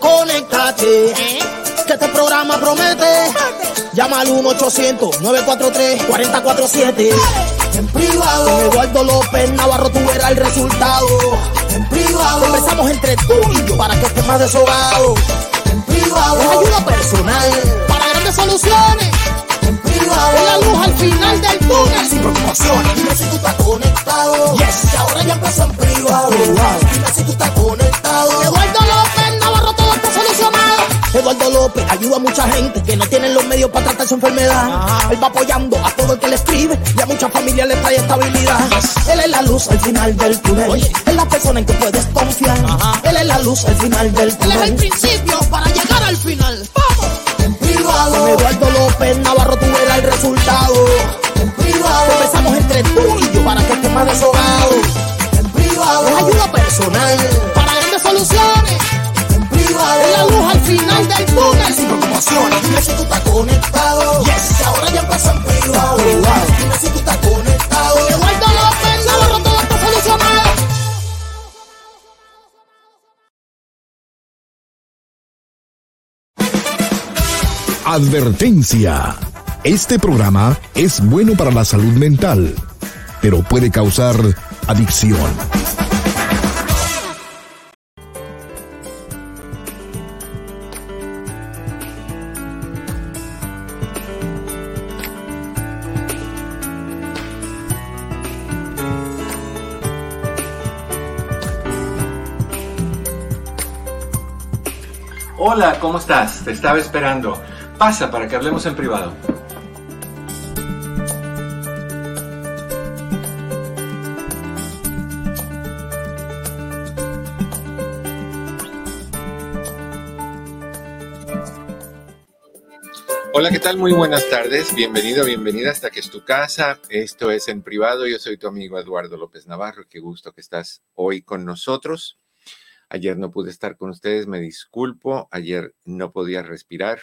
Conéctate, conéctate. Que este programa promete. Llama al 1-800-943-4047. En privado. Con Eduardo López Navarro tú verás el resultado. En privado. Empezamos entre tú y yo para que estés más deshogado. En privado. Es ayuda personal para grandes soluciones. En privado. Es la luz al final del túnel. Sin preocupaciones. Dime si tú estás conectado. Yes. ahora ya empezó en privado. Dime si tú estás conectado. Eduardo López Está solucionado. Eduardo López ayuda a mucha gente que no tienen los medios para tratar su enfermedad. Él va apoyando a todo el que le escribe y a muchas familias le trae estabilidad. Él es la luz al final del túnel. Es la persona en que puedes confiar. Él es la luz al final del túnel. Él es el principio para llegar al final. ¡Vamos! En privado. Con Eduardo López Navarro tú verás el resultado. En privado. Empezamos entre tú y yo para que estés más deshogado. En privado. Es ayuda personal para grandes soluciones. Es la luz al final del túnel. Sin preocupaciones. Dime si tú estás conectado. Yes. Ahora ya en privado. Dime si tú estás conectado. Eduardo López Navarro todo está solucionado. Advertencia. Este programa es bueno para la salud mental, pero puede causar adicción. Hola, ¿cómo estás? Te estaba esperando. Pasa para que hablemos en privado. Hola, ¿qué tal? Muy buenas tardes. Bienvenido, bienvenida hasta que es tu casa. Esto es en privado. Yo soy tu amigo Eduardo López Navarro. Qué gusto que estás hoy con nosotros. Ayer no pude estar con ustedes, me disculpo. Ayer no podía respirar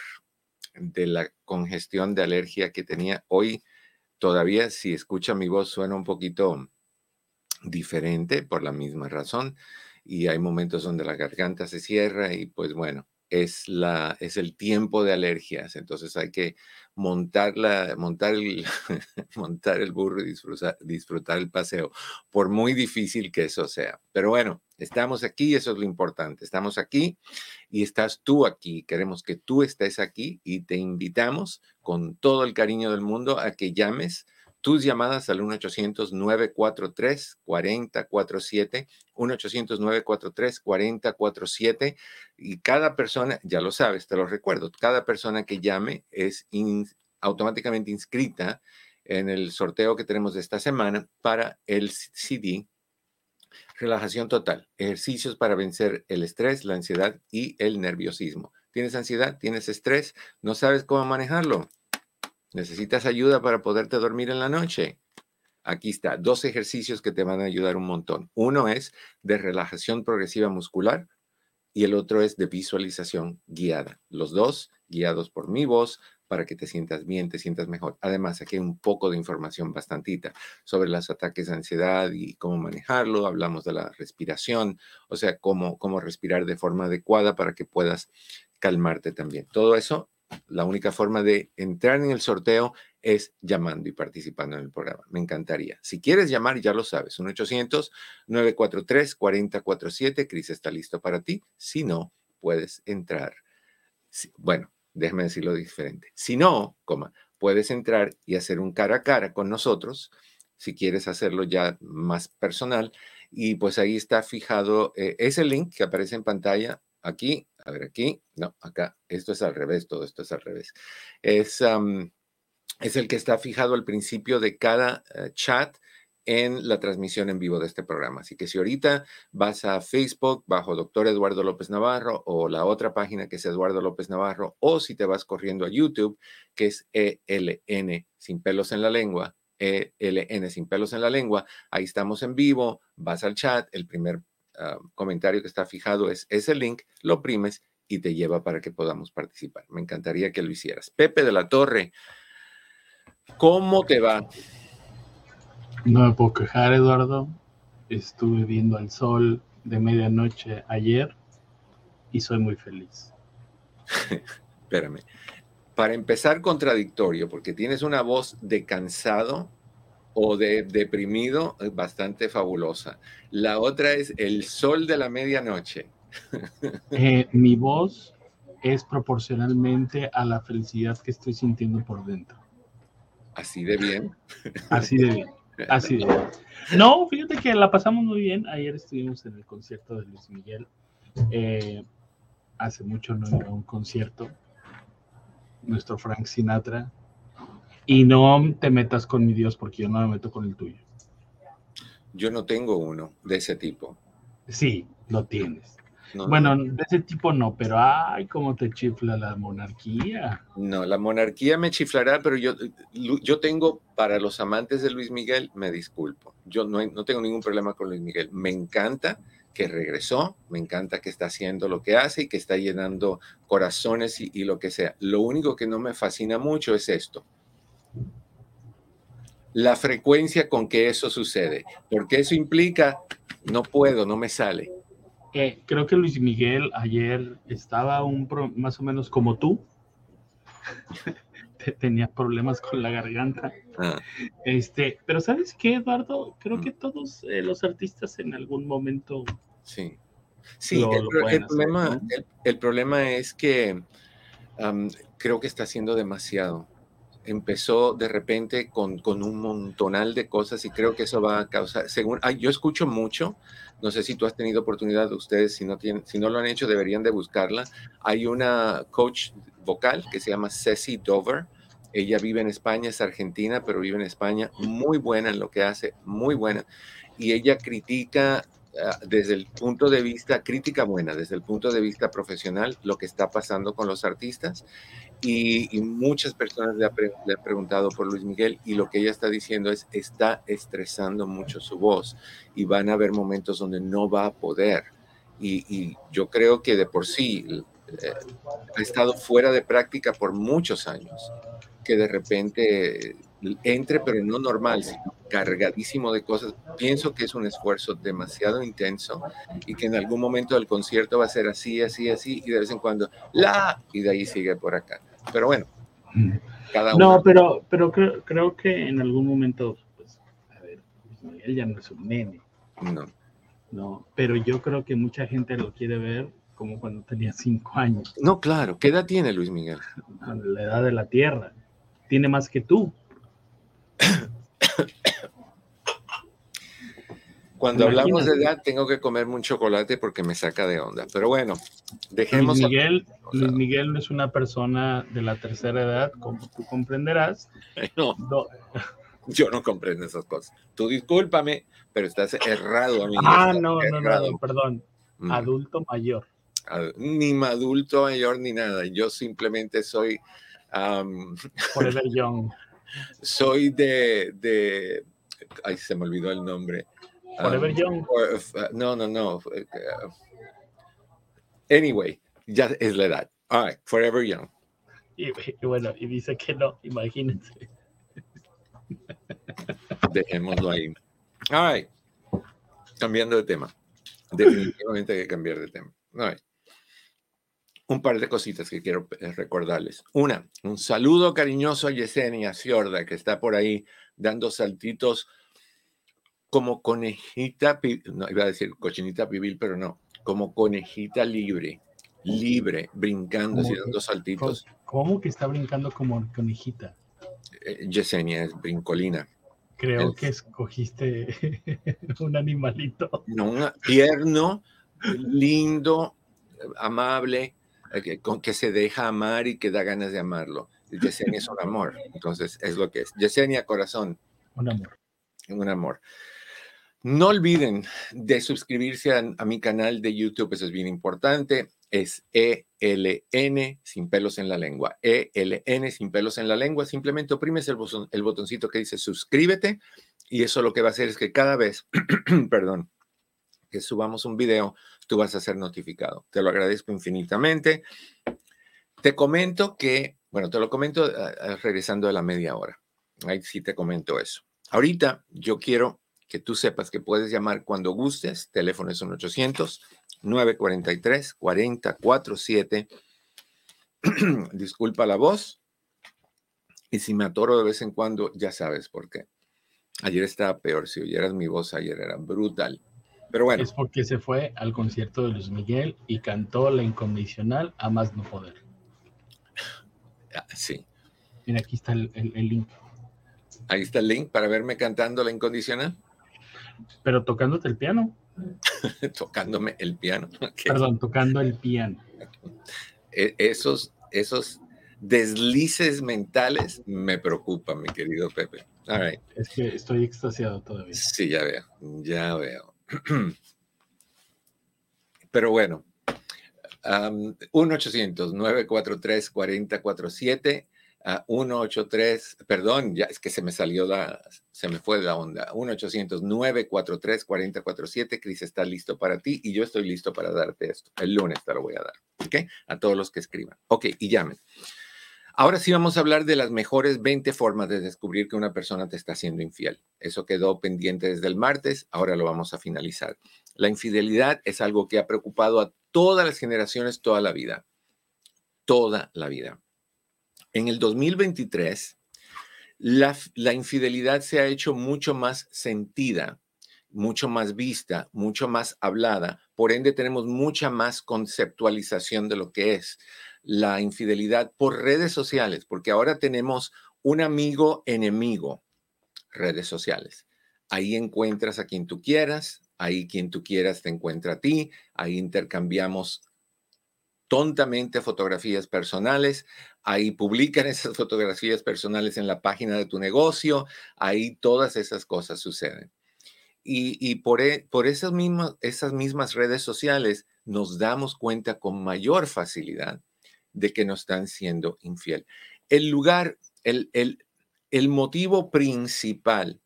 de la congestión de alergia que tenía. Hoy todavía, si escucha mi voz, suena un poquito diferente por la misma razón. Y hay momentos donde la garganta se cierra y pues bueno, es, la, es el tiempo de alergias. Entonces hay que montar, montar, el, montar el burro y disfrutar, disfrutar el paseo, por muy difícil que eso sea. Pero bueno, estamos aquí, eso es lo importante. Estamos aquí y estás tú aquí. Queremos que tú estés aquí y te invitamos con todo el cariño del mundo a que llames tus llamadas al 1-800-943-4047, 1-800-943-4047 y cada persona, ya lo sabes, te lo recuerdo, cada persona que llame es automáticamente inscrita en el sorteo que tenemos esta semana para el CD Relajación total, ejercicios para vencer el estrés, la ansiedad y el nerviosismo. ¿Tienes ansiedad? ¿Tienes estrés? ¿No sabes cómo manejarlo? ¿Necesitas ayuda para poderte dormir en la noche? Aquí está, dos ejercicios que te van a ayudar un montón. Uno es de relajación progresiva muscular y el otro es de visualización guiada. Los dos guiados por mi voz para que te sientas bien, te sientas mejor. Además, aquí hay un poco de información bastantita sobre los ataques de ansiedad y cómo manejarlo. Hablamos de la respiración, o sea, cómo, cómo respirar de forma adecuada para que puedas calmarte también. Todo eso la única forma de entrar en el sorteo es llamando y participando en el programa. Me encantaría. Si quieres llamar, ya lo sabes, 1-800-943-4047. Cris está listo para ti. Si no, puedes entrar. bueno, déjame decirlo diferente. Si no, puedes entrar y hacer un cara a cara con nosotros. Si quieres hacerlo ya más personal. Y pues ahí está fijado eh, ese link que aparece en pantalla aquí a ver, aquí, no, acá, esto es al revés, todo esto es al revés. Es, es el que está fijado al principio de cada eh, chat en la transmisión en vivo de este programa. Así que si ahorita vas a Facebook bajo Doctor Eduardo López Navarro o la otra página que es Eduardo López Navarro, o si te vas corriendo a YouTube, que es ELN sin pelos en la lengua, ELN sin pelos en la lengua, ahí estamos en vivo, vas al chat, el primer Ah, comentario que está fijado es ese link, lo oprimes y te lleva para que podamos participar. Me encantaría que lo hicieras. Pepe de la Torre, ¿cómo te va? No me puedo quejar, Eduardo. Estuve viendo al sol de medianoche ayer y soy muy feliz. Espérame. Para empezar, contradictorio, porque tienes una voz de cansado o de deprimido eh, bastante fabulosa. La otra es el sol de la medianoche. Eh, mi voz es proporcionalmente a la felicidad que estoy sintiendo por dentro. Así de bien. Así de bien. Así de bien. No, fíjate que la pasamos muy bien. Ayer estuvimos en el concierto de Luis Miguel. Eh, hace mucho no iba a un concierto. Nuestro Frank Sinatra. Y no te metas con mi Dios porque yo no me meto con el tuyo. Yo no tengo uno de ese tipo. Sí, lo tienes. bueno, de ese tipo no, pero ay, cómo te chifla la monarquía. No, la monarquía me chiflará, pero yo, yo tengo, para los amantes de Luis Miguel, me disculpo. Yo no, no tengo ningún problema con Luis Miguel. Me encanta que regresó, me encanta que está haciendo lo que hace y que está llenando corazones y, y lo que sea. Lo único que no me fascina mucho es esto la frecuencia con que eso sucede, porque eso implica, no puedo, no me sale. Eh, creo que Luis Miguel ayer estaba un más o menos como tú. Tenía problemas con la garganta. Ah. Este, pero ¿sabes qué, Eduardo? Creo que todos eh, los artistas en algún momento. Sí. Sí, el, problema, el, problema, es que creo que está haciendo demasiado empezó de repente con, con, un montonal de cosas y creo que eso va a causar, según, yo escucho mucho, no sé si tú has tenido oportunidad, ustedes si no, tienen, si no lo han hecho deberían de buscarla, hay una coach vocal que se llama Ceci Dover, ella vive en España, es argentina, pero vive en España, muy buena en lo que hace, muy buena, y ella critica ah, desde el punto de vista, crítica buena, desde el punto de vista profesional, lo que está pasando con los artistas y, muchas personas le, han preguntado por Luis Miguel y lo que ella está diciendo es, está estresando mucho su voz y van a haber momentos donde no va a poder. Y, yo creo que de por sí eh, ha estado fuera de práctica por muchos años, que de repente entre, pero no normal, sino cargadísimo de cosas. Pienso que es un esfuerzo demasiado intenso y que en algún momento del concierto va a ser así, así, así, y de vez en cuando la, y de ahí sigue por acá. Pero bueno, cada uno. No, pero, pero creo, creo que en algún momento, pues, a ver, él ya no es un nene. No. No, pero yo creo que mucha gente lo quiere ver como cuando tenía cinco años. No, claro. ¿Qué edad tiene Luis Miguel? La edad de la Tierra. Tiene más que tú. Cuando hablamos de edad, tengo que comerme un chocolate porque me saca de onda. Pero bueno, dejemos. Luis Miguel, Luis Miguel no es una persona de la tercera edad, como tú comprenderás. No, Yo no comprendo esas cosas. Tú discúlpame, pero estás errado, amigo. Ah, no, no, no, perdón. Mm. Adulto mayor. Ni adulto mayor ni nada. Yo simplemente soy. Um, Forever Young. Soy de, de. Ay, se me olvidó el nombre Forever um, Young. Uh, no, no, no. Anyway, ya es la edad. All right, Forever Young. Y, bueno, y dice que no, imagínense. Dejémoslo ahí. All right. Cambiando de tema. Definitivamente hay que cambiar de tema. All right. Un par de cositas que quiero eh, recordarles. Una, un saludo cariñoso a Yesenia Ciorda, que está por ahí dando saltitos como conejita, no iba a decir cochinita pibil, pero no, como conejita libre, libre, brincando, y dando saltitos. ¿Cómo que está brincando como conejita? Eh, Yesenia es brincolina. Creo que escogiste un animalito. No, un tierno, lindo, amable, eh, con que se deja amar y que da ganas de amarlo. Yesenia es un amor, entonces es lo que es. Yesenia, corazón. Un amor. Un amor. No olviden de suscribirse a, mi canal de YouTube, eso es bien importante. Es ELN sin pelos en la lengua. ELN sin pelos en la lengua. Simplemente oprimes el, el botoncito que dice suscríbete y eso lo que va a hacer es que cada vez, perdón, que subamos un video, tú vas a ser notificado. Te lo agradezco infinitamente. Te comento que, bueno, te lo comento ah, regresando a la media hora. Ahí sí te comento eso. Ahorita yo quiero que tú sepas que puedes llamar cuando gustes. Teléfono es 1 800 943 4047 Disculpa la voz. Y si me atoro de vez en cuando, ya sabes por qué. Ayer estaba peor. Si oyeras mi voz, ayer era brutal. Pero bueno. Es porque se fue al concierto de Luis Miguel y cantó La Incondicional a más no poder. Ah, sí. Mira, aquí está el, link. Ahí está el link para verme cantando La Incondicional. Pero tocándote el piano. Tocándome el piano. Perdón, tocando el piano. E, esos, esos deslices mentales me preocupan, mi querido Pepe. Es que estoy extasiado todavía. Sí, ya veo, ya veo. Pero bueno, um, 1-800-943-4047 a 183, perdón, ya es que se me salió la, se me fue la onda. 1-800-943-4047. Cris está listo para ti y yo estoy listo para darte esto. El lunes te lo voy a dar, ¿ok? A todos los que escriban. Ok, y llamen. Ahora sí vamos a hablar de las mejores 20 formas de descubrir que una persona te está siendo infiel. Eso quedó pendiente desde el martes, ahora lo vamos a finalizar. La infidelidad es algo que ha preocupado a todas las generaciones toda la vida. Toda la vida. En el 2023, la, la infidelidad se ha hecho mucho más sentida, mucho más vista, mucho más hablada. Por ende, tenemos mucha más conceptualización de lo que es la infidelidad por redes sociales, porque ahora tenemos un amigo enemigo, redes sociales. Ahí encuentras a quien tú quieras, ahí quien tú quieras te encuentra a ti, ahí intercambiamos tontamente fotografías personales, ahí publican esas fotografías personales en la página de tu negocio, ahí todas esas cosas suceden. Y, por, e, por esas, mismas, esas mismas redes sociales nos damos cuenta con mayor facilidad de que nos están siendo infiel. El lugar, el, el, el motivo principal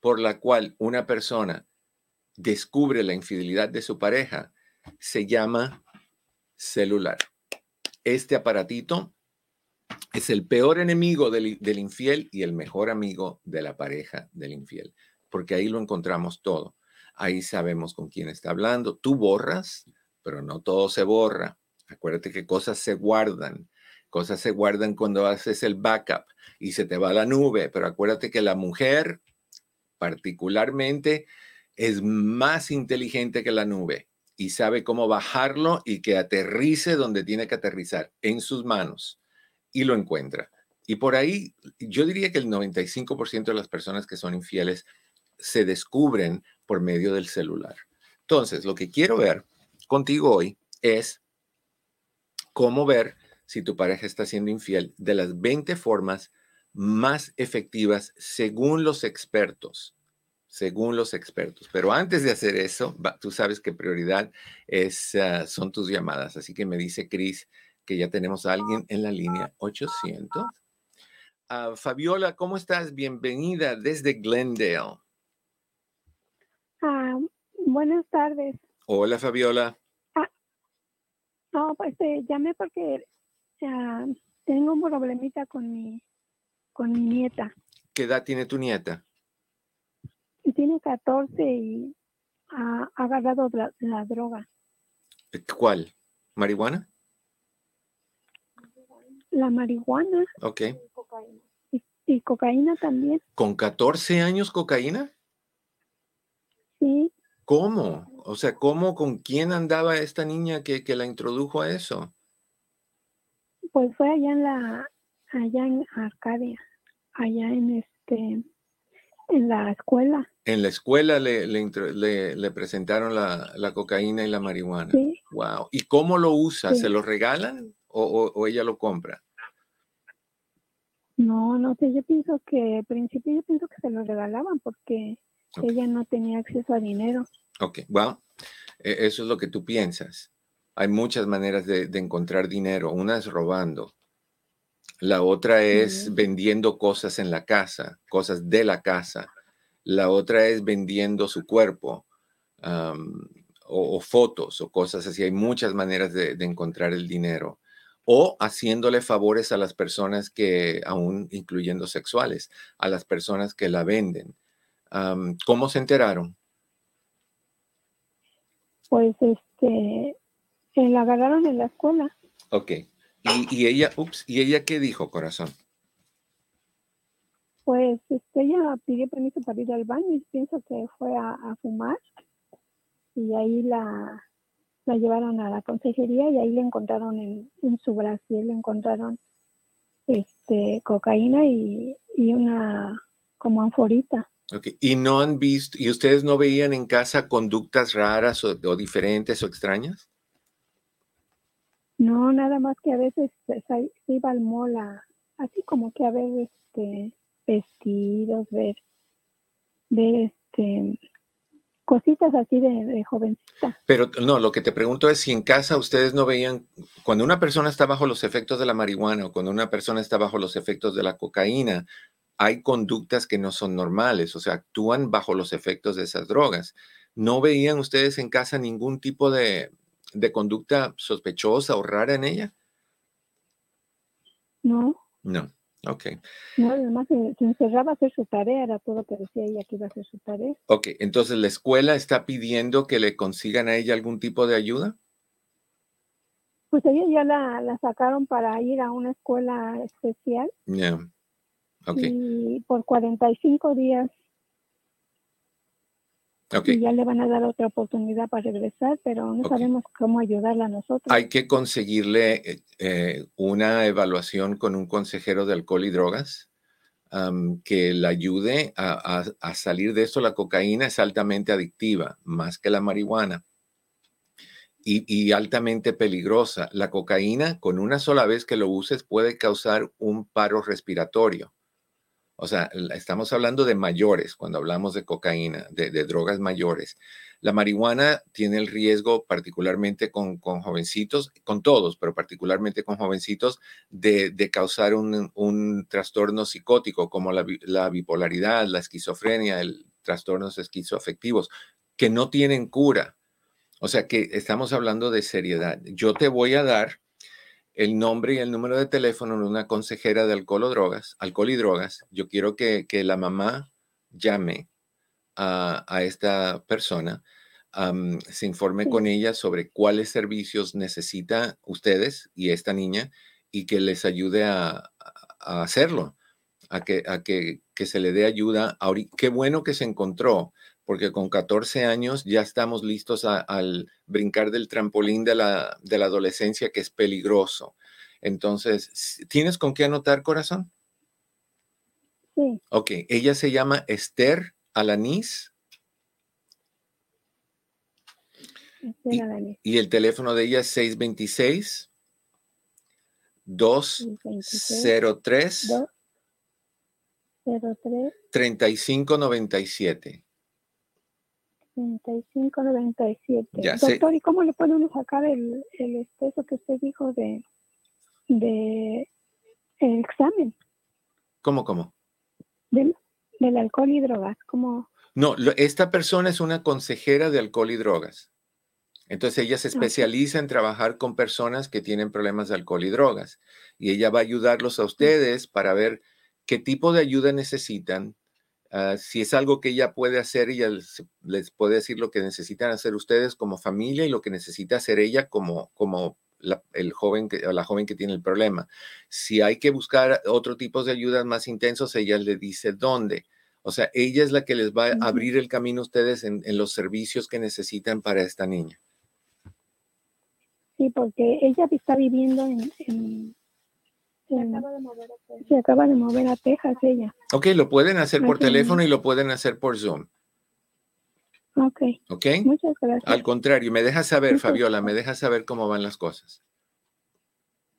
por la cual una persona descubre la infidelidad de su pareja se llama celular. Este aparatito es el peor enemigo del, infiel y el mejor amigo de la pareja del infiel, porque ahí lo encontramos todo. Ahí sabemos con quién está hablando. Tú borras, pero no todo se borra. Acuérdate que cosas se guardan. Cosas se guardan cuando haces el backup y se te va a la nube, pero acuérdate que la mujer particularmente es más inteligente que la nube y sabe cómo bajarlo y que aterrice donde tiene que aterrizar, en sus manos, y lo encuentra. Y por ahí, yo diría que el 95% de las personas que son infieles se descubren por medio del celular. Entonces, lo que quiero ver contigo hoy es cómo ver si tu pareja está siendo infiel de las 20 formas más efectivas según los expertos según los expertos. Pero antes de hacer eso, tú sabes que prioridad es, ah, son tus llamadas. Así que me dice Cris que ya tenemos a alguien en la línea 800. Ah, Fabiola, ¿cómo estás? Bienvenida desde Glendale. Ah, buenas tardes. Hola, Fabiola. no, pues te llamé porque tengo un problemita con mi, con mi nieta. ¿Qué edad tiene tu nieta? Tiene 14 y ha agarrado la, droga. ¿Cuál? ¿Marihuana? La marihuana. Ok. Y, cocaína también. ¿Con 14 años cocaína? Sí. ¿Cómo? O sea, ¿cómo, con quién andaba esta niña que, que la introdujo a eso? Pues fue allá en la, allá en Arcadia, allá en este, en la escuela. En la escuela le, le, presentaron la, cocaína y la marihuana. Sí. Wow. ¿Y cómo lo usa? ¿Se lo regalan o, ella lo compra? No, no sé. Yo pienso que, al principio, yo pienso que se lo regalaban porque ella no tenía acceso a dinero. Ok, bueno, e, eso es lo que tú piensas. Hay muchas maneras de, de encontrar dinero. Una es robando, la otra es vendiendo cosas en la casa, cosas de la casa. La otra es vendiendo su cuerpo o, fotos o cosas así. Hay muchas maneras de, encontrar el dinero. O haciéndole favores a las personas que, aún incluyendo sexuales, a las personas que la venden. ¿Cómo se enteraron? Pues este, la agarraron en la escuela. Ok. ¿Y, ella, ups, ¿y ella qué dijo, corazón? Pues este, ella pidió permiso para ir al baño y pienso que fue a, fumar. Y ahí la, la llevaron a la consejería y ahí le encontraron en, en su brasil, le encontraron este cocaína y, y una como anforita. Okay. ¿Y no han visto, y ustedes no veían en casa conductas raras o, diferentes o extrañas? No, nada más que a veces pues, se, iba al mola, así como que a ver este vestidos, ver, este cositas así de, de, jovencita. Pero no, lo que te pregunto es si en casa ustedes no veían, cuando una persona está bajo los efectos de la marihuana o cuando una persona está bajo los efectos de la cocaína, hay conductas que no son normales, o sea, actúan bajo los efectos de esas drogas. ¿No veían ustedes en casa ningún tipo de, conducta sospechosa o rara en ella? No. No, ok. No, además se, encerraba a hacer su tarea, era todo lo que decía ella que iba a hacer su tarea. Ok, entonces la escuela está pidiendo que le consigan a ella algún tipo de ayuda. Pues ella ya la, sacaron para ir a una escuela especial. Yeah. Y por 45 días. Okay. Y ya le van a dar otra oportunidad para regresar, pero no sabemos cómo ayudarla a nosotros. Hay que conseguirle eh, eh, una evaluación con un consejero de alcohol y drogas que le ayude a, a, salir de esto. La cocaína es altamente adictiva, más que la marihuana. Y, y, altamente peligrosa. La cocaína, con una sola vez que lo uses, puede causar un paro respiratorio. O sea, estamos hablando de mayores cuando hablamos de cocaína, de, drogas mayores. La marihuana tiene el riesgo, particularmente con, jovencitos, con todos, pero particularmente con jovencitos, de, causar un, trastorno psicótico como la, la, bipolaridad, la esquizofrenia, el trastornos esquizoafectivos, que no tienen cura. O sea que estamos hablando de seriedad. Yo te voy a dar el nombre y el número de teléfono de una consejera de alcohol o drogas, alcohol y drogas. Yo quiero que, la mamá llame a, esta persona, se informe con ella sobre cuáles servicios necesita ustedes y esta niña y que les ayude a, hacerlo, a, que, a que, que, se le dé ayuda. Qué bueno que se encontró, porque con 14 años ya estamos listos al brincar del trampolín de la, de la adolescencia que es peligroso. Entonces, ¿tienes con qué anotar, corazón? Sí. Ok, ella se llama Esther Alanis. Esther y, el teléfono de ella es 626 203 3597. 3597. Doctor, ¿y cómo le podemos sacar el, el exceso que usted dijo de, de el examen? ¿Cómo, cómo? Del, del alcohol y drogas, ¿cómo? No, esta persona es una consejera de alcohol y drogas. Entonces ella se especializa en trabajar con personas que tienen problemas de alcohol y drogas. Y ella va a ayudarlos a ustedes para ver qué tipo de ayuda necesitan, Ah, si es algo que ella puede hacer, ella les, puede decir lo que necesitan hacer ustedes como familia y lo que necesita hacer ella como, como la, el joven que, la joven que tiene el problema. Si hay que buscar otro tipo de ayudas más intensos, ella le dice dónde. O sea, ella es la que les va a abrir el camino a ustedes en, los servicios que necesitan para esta niña. Sí, porque ella está viviendo en se acaba de mover a Texas. Se acaba de mover a Texas ella. Ok, lo pueden hacer por teléfono y lo pueden hacer por Zoom. Ok. Ok. Muchas gracias. Al contrario, me dejas saber, Fabiola, me dejas saber cómo van las cosas.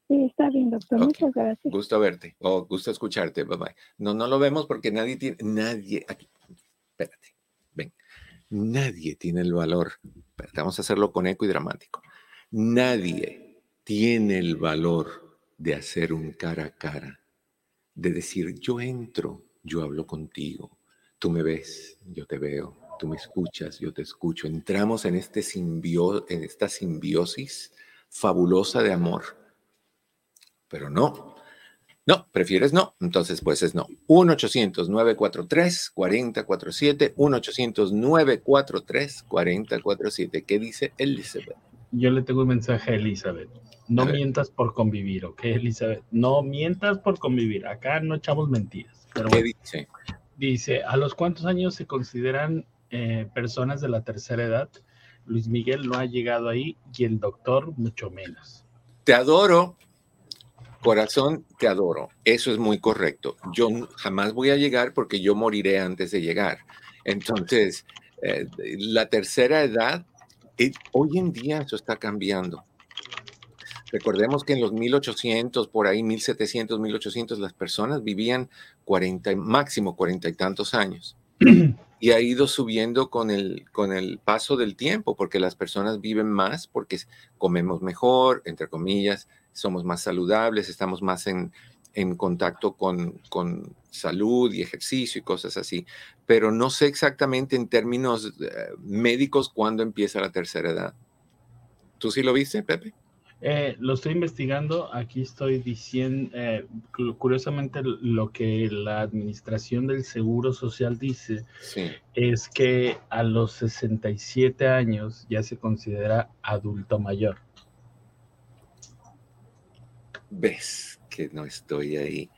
Sí, está bien, doctor. Muchas gracias. Gusto verte o gusto escucharte. Bye bye. No, no lo vemos porque nadie tiene, nadie, aquí, espérate, ven, nadie tiene el valor. Espérate, vamos a hacerlo con eco y dramático. Nadie tiene el valor de hacer un cara a cara, de decir, yo entro, yo hablo contigo, tú me ves, yo te veo, tú me escuchas, yo te escucho. Entramos en, este esta simbiosis fabulosa de amor. Pero no, No, prefieres no. Entonces, pues es no. 1-800-943-4047. 1-800-943-4047. ¿Qué dice Elizabeth? Yo le tengo un mensaje a Elizabeth. No mientas por convivir, ¿ok, Elizabeth? No mientas por convivir. Acá no echamos mentiras. Pero ¿Qué dice? Dice, ¿a los cuántos años se consideran eh, personas de la tercera edad? Luis Miguel no ha llegado ahí y el doctor mucho menos. Te adoro, corazón, te adoro. Eso es muy correcto. Yo jamás voy a llegar porque yo moriré antes de llegar. Entonces, eh, la tercera edad, eh, hoy en día eso está cambiando. Recordemos que en los 1800, por ahí 1700, 1800, las personas vivían 40, máximo cuarenta y tantos años. y ha ido subiendo con el, con el paso del tiempo, porque las personas viven más, porque comemos mejor, entre comillas, somos más saludables, estamos más en, en contacto con, con, salud y ejercicio y cosas así. Pero no sé exactamente en términos eh, médicos cuándo empieza la tercera edad. ¿Tú sí lo viste, Pepe? Eh, lo estoy investigando. Aquí estoy diciendo, eh, curiosamente, lo que la Administración del Seguro Social dice es que a los 67 años ya se considera adulto mayor. ¿Ves que no estoy ahí?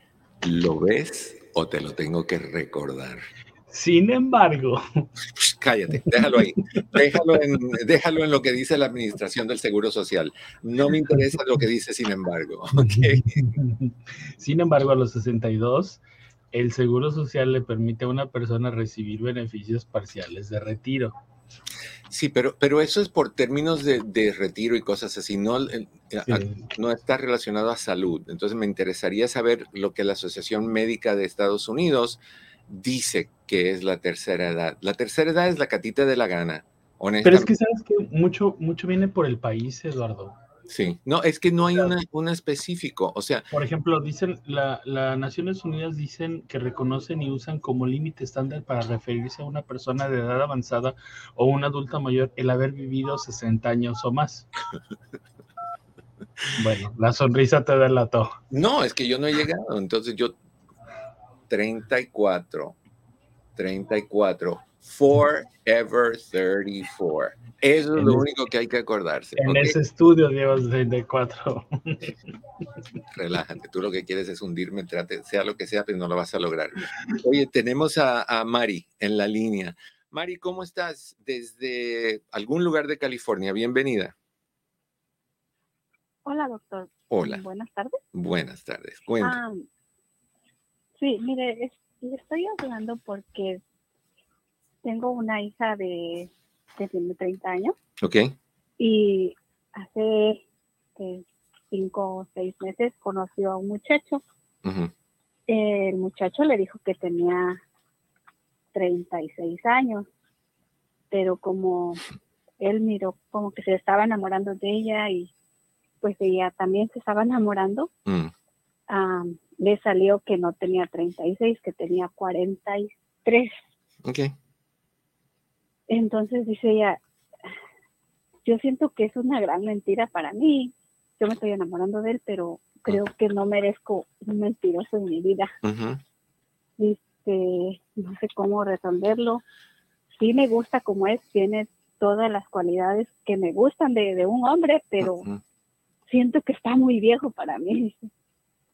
¿Lo ves o te lo tengo que recordar? Sin embargo, cállate, déjalo ahí. Déjalo en, déjalo en lo que dice la Administración del Seguro Social. No me interesa lo que dice, sin embargo. Sin embargo, a los 62, el Seguro Social le permite a una persona recibir beneficios parciales de retiro. Sí, pero, pero eso es por términos de, de retiro y cosas así, no, no está relacionado a salud. Entonces me interesaría saber lo que la Asociación Médica de Estados Unidos dice que es la tercera edad. La tercera edad es la catita de la gana, Pero es que sabes que mucho, mucho viene por el país, Eduardo. Sí, no, es que no hay una, específico, o sea. Por ejemplo, dicen, las Naciones Unidas dicen que reconocen y usan como límite estándar para referirse a una persona de edad avanzada o un adulto mayor el haber vivido 60 años o más. bueno, la sonrisa te delató. No, es que yo no he llegado, entonces yo 34. 34. Forever 34. Eso es lo único que hay que acordarse. En ese estudio llevas 34. Relájate, tú lo que quieres es hundirme, trate, sea lo que sea, pero no lo vas a lograr. Oye, tenemos a, a Mari en la línea. Mari, ¿cómo estás? Desde algún lugar de California, bienvenida. Hola, doctor. Hola. Buenas tardes. Buenas tardes. Cuéntame. Sí, mire, estoy hablando porque tengo una hija de que tiene 30 años. Ok. Y hace cinco o seis meses conoció a un muchacho. El muchacho le dijo que tenía 36 años, pero como él miró como que se estaba enamorando de ella y pues ella también se estaba enamorando, mm le salió que no tenía 36, que tenía 43. Ok. Entonces dice ella, yo siento que es una gran mentira para mí. Yo me estoy enamorando de él, pero creo que no merezco un mentiroso en mi vida. Este, no sé cómo resolverlo. Sí me gusta como es, tiene todas las cualidades que me gustan de, un hombre, pero siento que está muy viejo para mí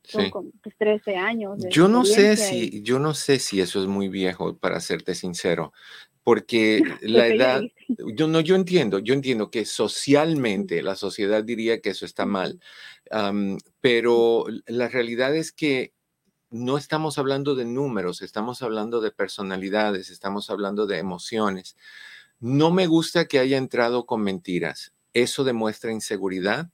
son como 13 pues, años. yo no sé si, yo no sé si eso es muy viejo, para serte sincero, porque la edad, yo no, yo entiendo, yo entiendo que socialmente la sociedad diría que eso está mal, pero la realidad es que no estamos hablando de números, estamos hablando de personalidades, estamos hablando de emociones. No me gusta que haya entrado con mentiras. Eso demuestra inseguridad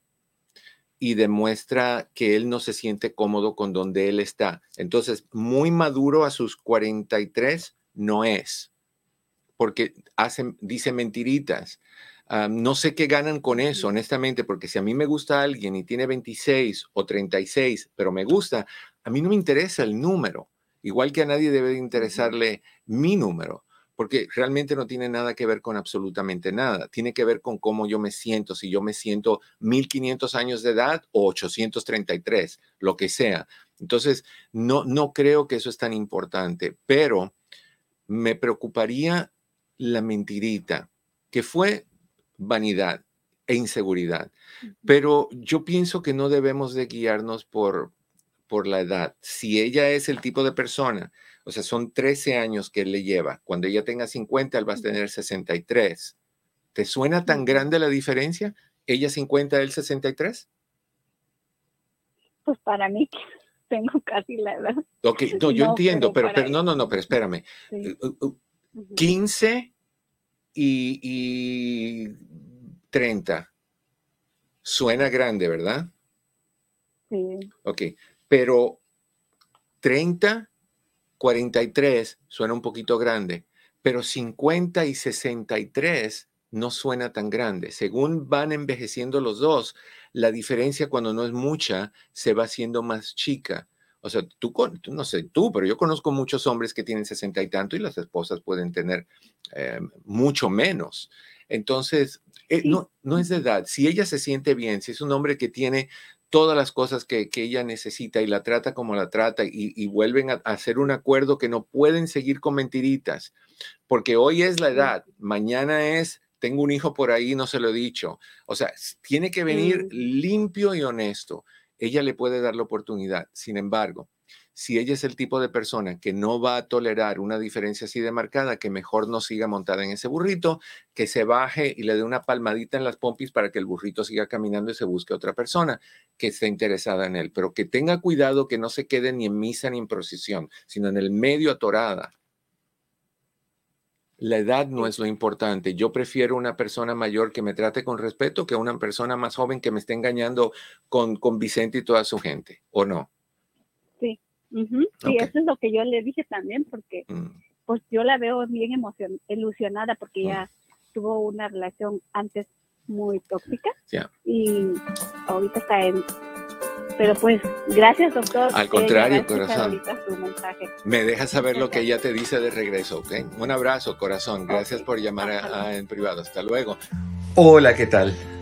y demuestra que él no se siente cómodo con donde él está. Entonces, muy maduro a sus 43 no es, porque hace, dice mentiritas. Ah, no sé qué ganan con eso, honestamente, porque si a mí me gusta alguien y tiene 26 o 36, pero me gusta, a mí no me interesa el número, igual que a nadie debe de interesarle mi número porque realmente no tiene nada que ver con absolutamente nada. Tiene que ver con cómo yo me siento, si yo me siento 1500 años de edad o 833, lo que sea. Entonces, no, no creo que eso es tan importante, pero me preocuparía la mentirita, que fue vanidad e inseguridad. Pero yo pienso que no debemos de guiarnos por, por la edad. Si ella es el tipo de persona, o sea, son 13 años que él le lleva, cuando ella tenga 50, él va a tener 63. ¿Te suena tan grande la diferencia? ¿Ella 50, él 63? Pues para mí tengo casi la edad. Ok, no, yo entiendo, pero, pero, no, no, no, pero espérame. 15 y, y 30. Suena grande, ¿verdad? Sí. Ok, pero 30, 43 suena un poquito grande, pero 50 y 63 no suena tan grande. Según van envejeciendo los dos, la diferencia cuando no es mucha se va haciendo más chica. O sea, tú, tú, no sé tú, pero yo conozco muchos hombres que tienen sesenta y tanto y las esposas pueden tener eh, mucho menos. Entonces, eh, no, no es de edad. Si ella se siente bien, si es un hombre que tiene todas las cosas que, ella necesita y la trata como la trata y, vuelven a, hacer un acuerdo que no pueden seguir con mentiritas, porque hoy es la edad, mañana es, tengo un hijo por ahí, no se lo he dicho. O sea, tiene que venir limpio y honesto ella le puede dar la oportunidad. Sin embargo, si ella es el tipo de persona que no va a tolerar una diferencia así de marcada, que mejor no siga montada en ese burrito, que se baje y le dé una palmadita en las pompis para que el burrito siga caminando y se busque otra persona que esté interesada en él, pero que tenga cuidado que no se quede ni en misa ni en procesión, sino en el medio atorada la edad no es lo importante. Yo prefiero una persona mayor que me trate con respeto que una persona más joven que me esté engañando con, con Vicente y toda su gente, ¿o no? Sí, sí, eso es lo que yo le dije también, porque mm. pues yo la veo bien emocion ilusionada porque mm. ya tuvo una relación antes muy tóxica y ahorita está en pero pues, gracias, doctor. Al contrario, corazón. Me deja saber lo que ella te dice de regreso, ¿ok? Un abrazo, corazón. Gracias por llamar a, en privado. Hasta luego. Hola, ¿qué tal?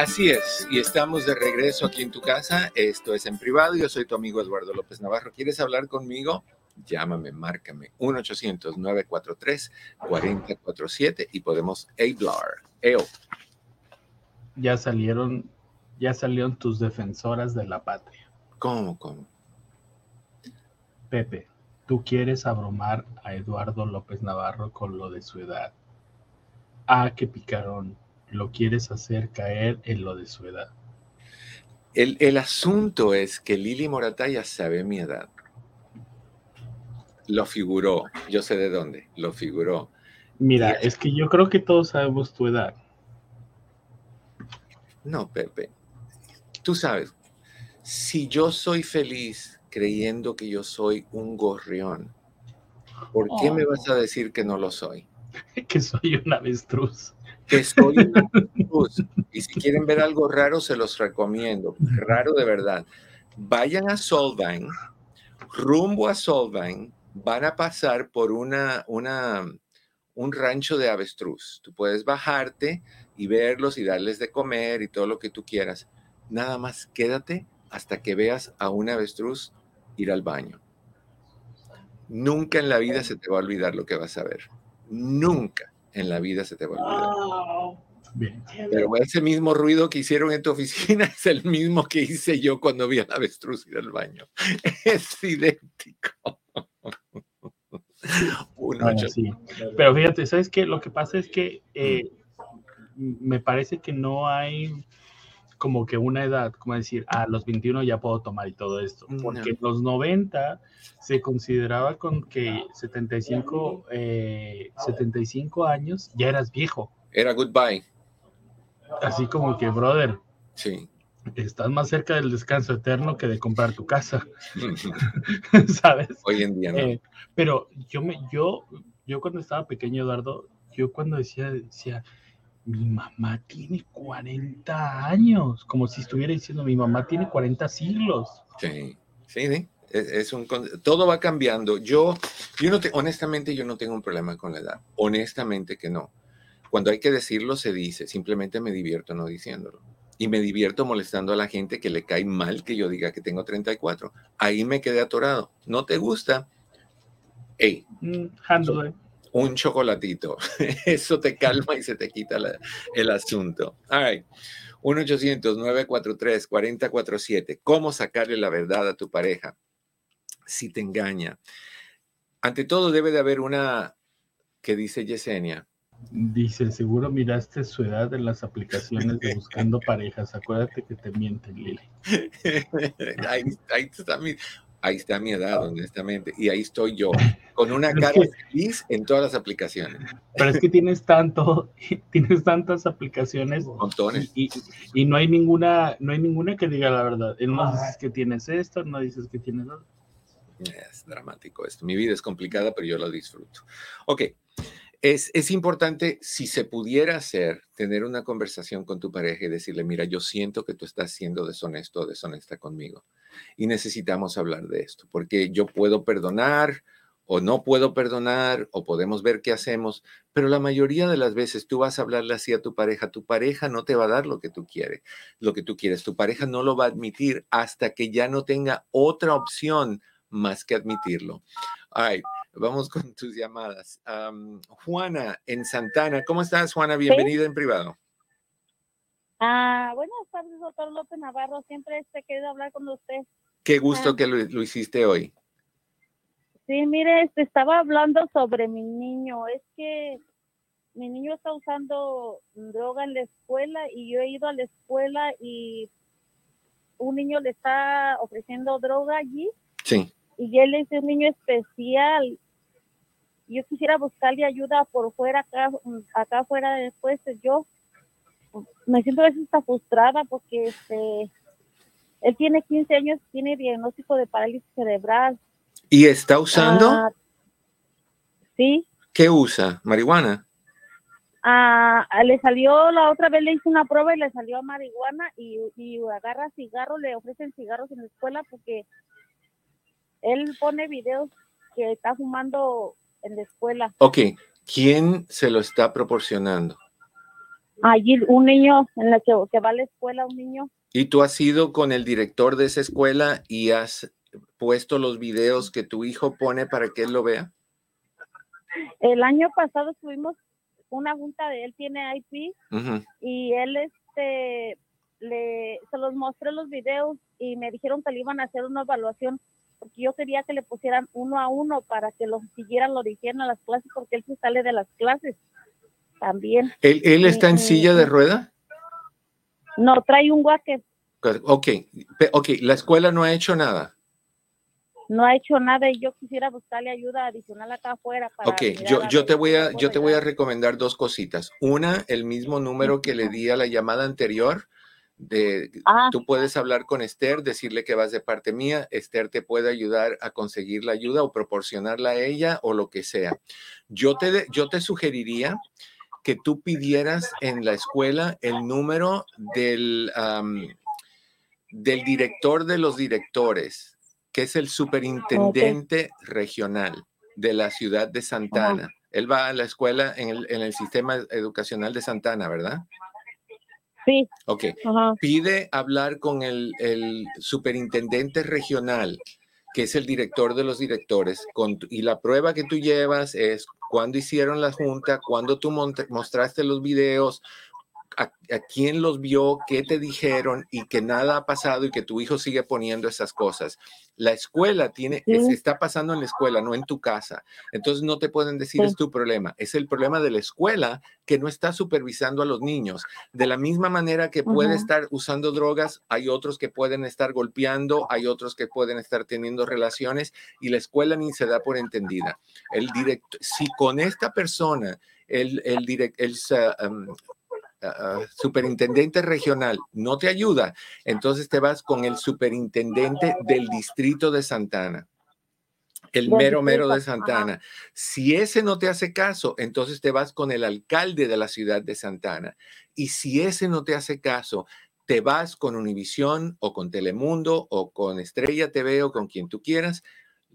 Así es, y estamos de regreso aquí en tu casa. Esto es en privado. Yo soy tu amigo Eduardo López Navarro. ¿Quieres hablar conmigo? Llámame, márcame 1-800-943-4047 y podemos hablar. EO. Ya salieron ya salieron tus defensoras de la patria. ¿Cómo, cómo? Pepe, tú quieres abrumar a Eduardo López Navarro con lo de su edad. Ah, qué picarón. Lo quieres hacer caer en lo de su edad. El, el asunto es que Lili Morataya sabe mi edad. Lo figuró. Yo sé de dónde. Lo figuró. Mira, es que yo creo que todos sabemos tu edad. No, Pepe tú sabes, si yo soy feliz creyendo que yo soy un gorrión, ¿por qué me vas a oh. decir que no lo soy? Que soy un avestruz. Que soy. Y si quieren ver algo raro, se los recomiendo. Raro de verdad. Vayan a Solvang, rumbo a Solvang, van a pasar por una, una, un rancho de avestruz. Tú puedes bajarte y verlos y darles de comer y todo lo que tú quieras nada más quédate hasta que veas a un avestruz ir al baño. Nunca en la vida se te va a olvidar lo que vas a ver. Nunca en la vida se te va a olvidar. Pero ese mismo ruido que hicieron en tu oficina es el mismo que hice yo cuando vi a la avestruz ir al baño. Es idéntico. Pero fíjate, ¿sabes qué? Lo que pasa es que eh, me parece que no hay como que una edad, como decir, a los 21 ya puedo tomar y todo esto, porque en los 90 se consideraba con que 75, 75 eh, años ya eras viejo. Era goodbye. Así como que, brother. Sí. Estás más cerca del descanso eterno que de comprar tu casa. ¿Sabes? Hoy en día, ¿no? Eh, pero yo me, yo, yo cuando estaba pequeño, Eduardo, yo cuando decía, decía, mi mamá tiene 40 años, como si estuviera diciendo, mi mamá tiene 40 siglos. Sí, sí, sí. Es, un, todo va cambiando. Yo, yo no te, honestamente, yo no tengo un problema con la edad. Honestamente que no. Cuando hay que decirlo, se dice. Simplemente me divierto no diciéndolo. Y me divierto molestando a la gente que le cae mal que yo diga que tengo 34. Ahí me quedé atorado. ¿No te gusta? Hey, mm, un chocolatito. Eso te calma y se te quita el asunto. All right. 1-800-943-4047. ¿Cómo sacarle la verdad a tu pareja si te engaña? Ante todo, debe de haber una que dice Yesenia. Dice, seguro miraste su edad en las aplicaciones de buscando parejas. Acuérdate que te mienten, Lili. ahí, ahí está mi, ahí está mi edad, honestamente, y ahí estoy yo, con una cara feliz en todas las aplicaciones. Pero es que tienes tanto, tienes tantas aplicaciones. Montones. Y, y, no hay ninguna, no hay ninguna que diga la verdad. No dices que tienes esto, no dices que tienes otro. Es dramático esto. Mi vida es complicada, pero yo lo disfruto. Ok, es, importante, si se pudiera hacer, tener una conversación con tu pareja y decirle, mira, yo siento que tú estás siendo deshonesto o deshonesta conmigo y necesitamos hablar de esto, porque yo puedo perdonar o no puedo perdonar o podemos ver qué hacemos, pero la mayoría de las veces tú vas a hablarle así a tu pareja, tu pareja no te va a dar lo que tú quieres, lo que tú quieres, tu pareja no lo va a admitir hasta que ya no tenga otra opción más que admitirlo. Ay, Vamos con tus llamadas. Juana, en Santana. ¿Cómo estás, Juana? Bienvenida en privado. Ah, buenas tardes, doctor López Navarro. Siempre he querido hablar con usted. Qué gusto ah. que lo, hiciste hoy. Sí, mire, este, estaba hablando sobre mi niño. Es que mi niño está usando droga en la escuela y yo he ido a la escuela y un niño le está ofreciendo droga allí. Sí y él es un niño especial. Yo quisiera buscarle ayuda por fuera, acá, acá afuera después. Yo me siento a veces está frustrada porque este, él tiene 15 años, tiene diagnóstico de parálisis cerebral. ¿Y está usando? Ah, sí. ¿Qué usa? ¿Marihuana? Ah, le salió, la otra vez le hice una prueba y le salió a marihuana y, y agarra cigarros, le ofrecen cigarros en la escuela porque él pone videos que está fumando en la escuela. Ok, ¿quién se lo está proporcionando? Allí un niño en la que, va a la escuela, un niño. ¿Y tú has ido con el director de esa escuela y has puesto los videos que tu hijo pone para que él lo vea? El año pasado tuvimos una junta de él, tiene IP, y él este le se los mostré los videos y me dijeron que le iban a hacer una evaluación porque yo quería que le pusieran uno a uno para que lo siguieran, lo dijeran a las clases, porque él se sale de las clases también. ¿Él, está en silla de rueda? No, trae un walker. Ok, ok, la escuela no ha hecho nada. No ha hecho nada y yo quisiera buscarle ayuda adicional acá afuera. Para ok, yo, yo, te voy a, yo te voy a recomendar dos cositas. Una, el mismo número que le di a la llamada anterior Ah. tú puedes hablar con Esther, decirle que vas de parte mía, Esther te puede ayudar a conseguir la ayuda o proporcionarla a ella o lo que sea. Yo te, yo te sugeriría que tú pidieras en la escuela el número del, del director de los directores, que es el superintendente regional de la ciudad de Santana. Él va a la escuela en el, en el sistema educacional de Santana, ¿verdad? Sí. Ok. Pide hablar con el, superintendente regional, que es el director de los directores, y la prueba que tú llevas es cuando hicieron la junta, cuando tú mostraste los videos, a, quién los vio, qué te dijeron y que nada ha pasado y que tu hijo sigue poniendo esas cosas. La escuela tiene, está pasando en la escuela, no en tu casa. Entonces no te pueden decir es tu problema. Es el problema de la escuela que no está supervisando a los niños. De la misma manera que puede estar usando drogas, hay otros que pueden estar golpeando, hay otros que pueden estar teniendo relaciones y la escuela ni se da por entendida. El directo, si con esta persona el, el, el um, uh, superintendente regional no te ayuda, entonces te vas con el superintendente del distrito de Santana. El mero mero de Santana. Si ese no te hace caso, entonces te vas con el alcalde de la ciudad de Santana. Y si ese no te hace caso, te vas con Univisión o con Telemundo o con Estrella TV o con quien tú quieras,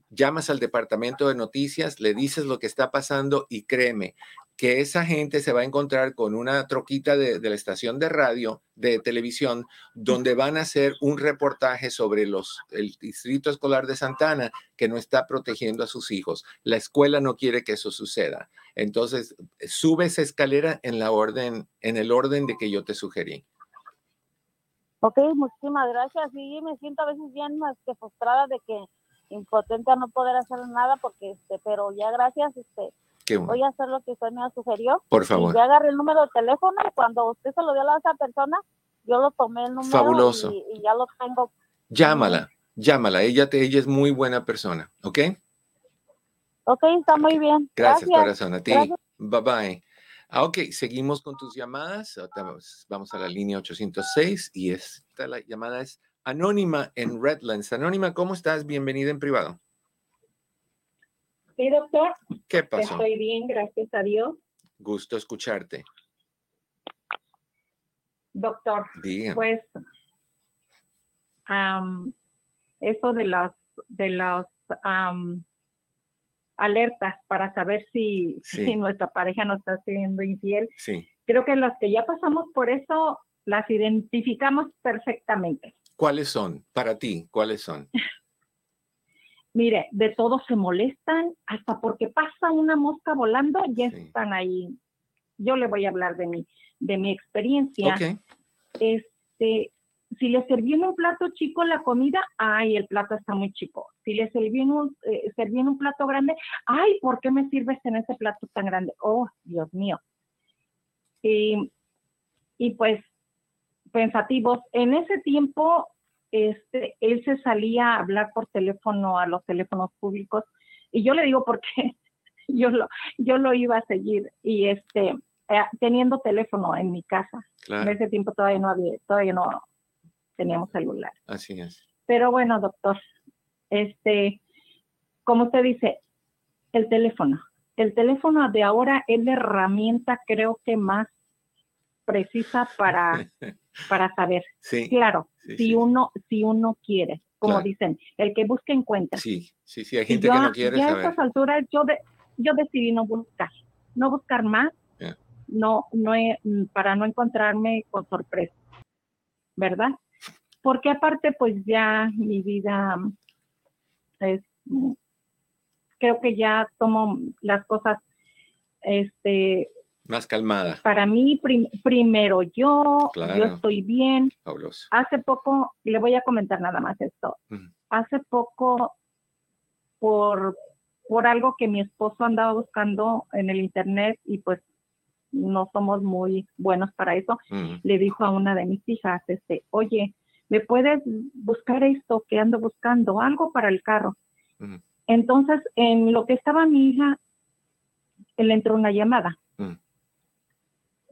llamas al departamento de noticias, le dices lo que está pasando y créeme, que esa gente se va a encontrar con una troquita de, la estación de radio, de televisión, donde van a hacer un reportaje sobre los, el distrito escolar de Santana que no está protegiendo a sus hijos. La escuela no quiere que eso suceda. Entonces, sube esa escalera en la orden, en el orden de que yo te sugerí. Ok, muchísimas gracias. Sí, me siento a veces bien más que frustrada de que impotente a no poder hacer nada porque este, pero ya gracias, este, Voy a hacer lo que usted me sugerió. Por favor. Y ya agarré el número de teléfono. Cuando usted se lo dio a la otra persona, yo lo tomé el número. Fabuloso. Y, ya lo tengo. Llámala, llámala. Ella, te, ella es muy buena persona. ¿Ok? Ok, está muy bien. Gracias, corazón. A ti. Bye bye. Ah, ok, seguimos con tus llamadas. Vamos a la línea 806 y esta la llamada es Anónima en Redlands. Anónima, ¿cómo estás? Bienvenida en privado. Sí, doctor. ¿Qué pasó? Estoy bien, gracias a Dios. Gusto escucharte. Doctor, pues eso de las de las alertas para saber si, si, nuestra pareja nos está siendo infiel. Sí. Creo que las que ya pasamos por eso las identificamos perfectamente. ¿Cuáles son para ti? ¿Cuáles son? Mire, de todos se molestan, hasta porque pasa una mosca volando, ya están ahí. Yo le voy a hablar de mi, de mi experiencia. Este, si le serví en un plato chico la comida, ay, el plato está muy chico. Si le serví en un, eh, en un plato grande, ay, ¿por qué me sirves en ese plato tan grande? Oh, Dios mío. Y, y pues, pensativos, en ese tiempo este, él se salía a hablar por teléfono a los teléfonos públicos y yo le digo porque yo lo, yo lo iba a seguir y este, eh, teniendo teléfono en mi casa. En ese tiempo todavía no había, todavía no teníamos celular. Así es. Pero bueno, doctor, este, como usted dice, el teléfono. El teléfono de ahora es la herramienta creo que más precisa para, para saber. Sí, claro, si uno, si uno quiere, como dicen, el que busca encuentra. Sí, sí, sí, hay gente que no quiere ya a estas alturas yo de, yo decidí no buscar, no buscar más, no, no para no encontrarme con sorpresa, ¿verdad? Porque aparte, pues ya mi vida es, creo que ya tomo las cosas, este, más calmada. Para mí, primero yo, yo estoy bien. Hace poco, le voy a comentar nada más esto. Hace poco, por, por algo que mi esposo andaba buscando en el internet y pues no somos muy buenos para eso, le dijo a una de mis hijas, este, oye, ¿me puedes buscar esto que ando buscando? Algo para el carro. Entonces, en lo que estaba mi hija, le entró una llamada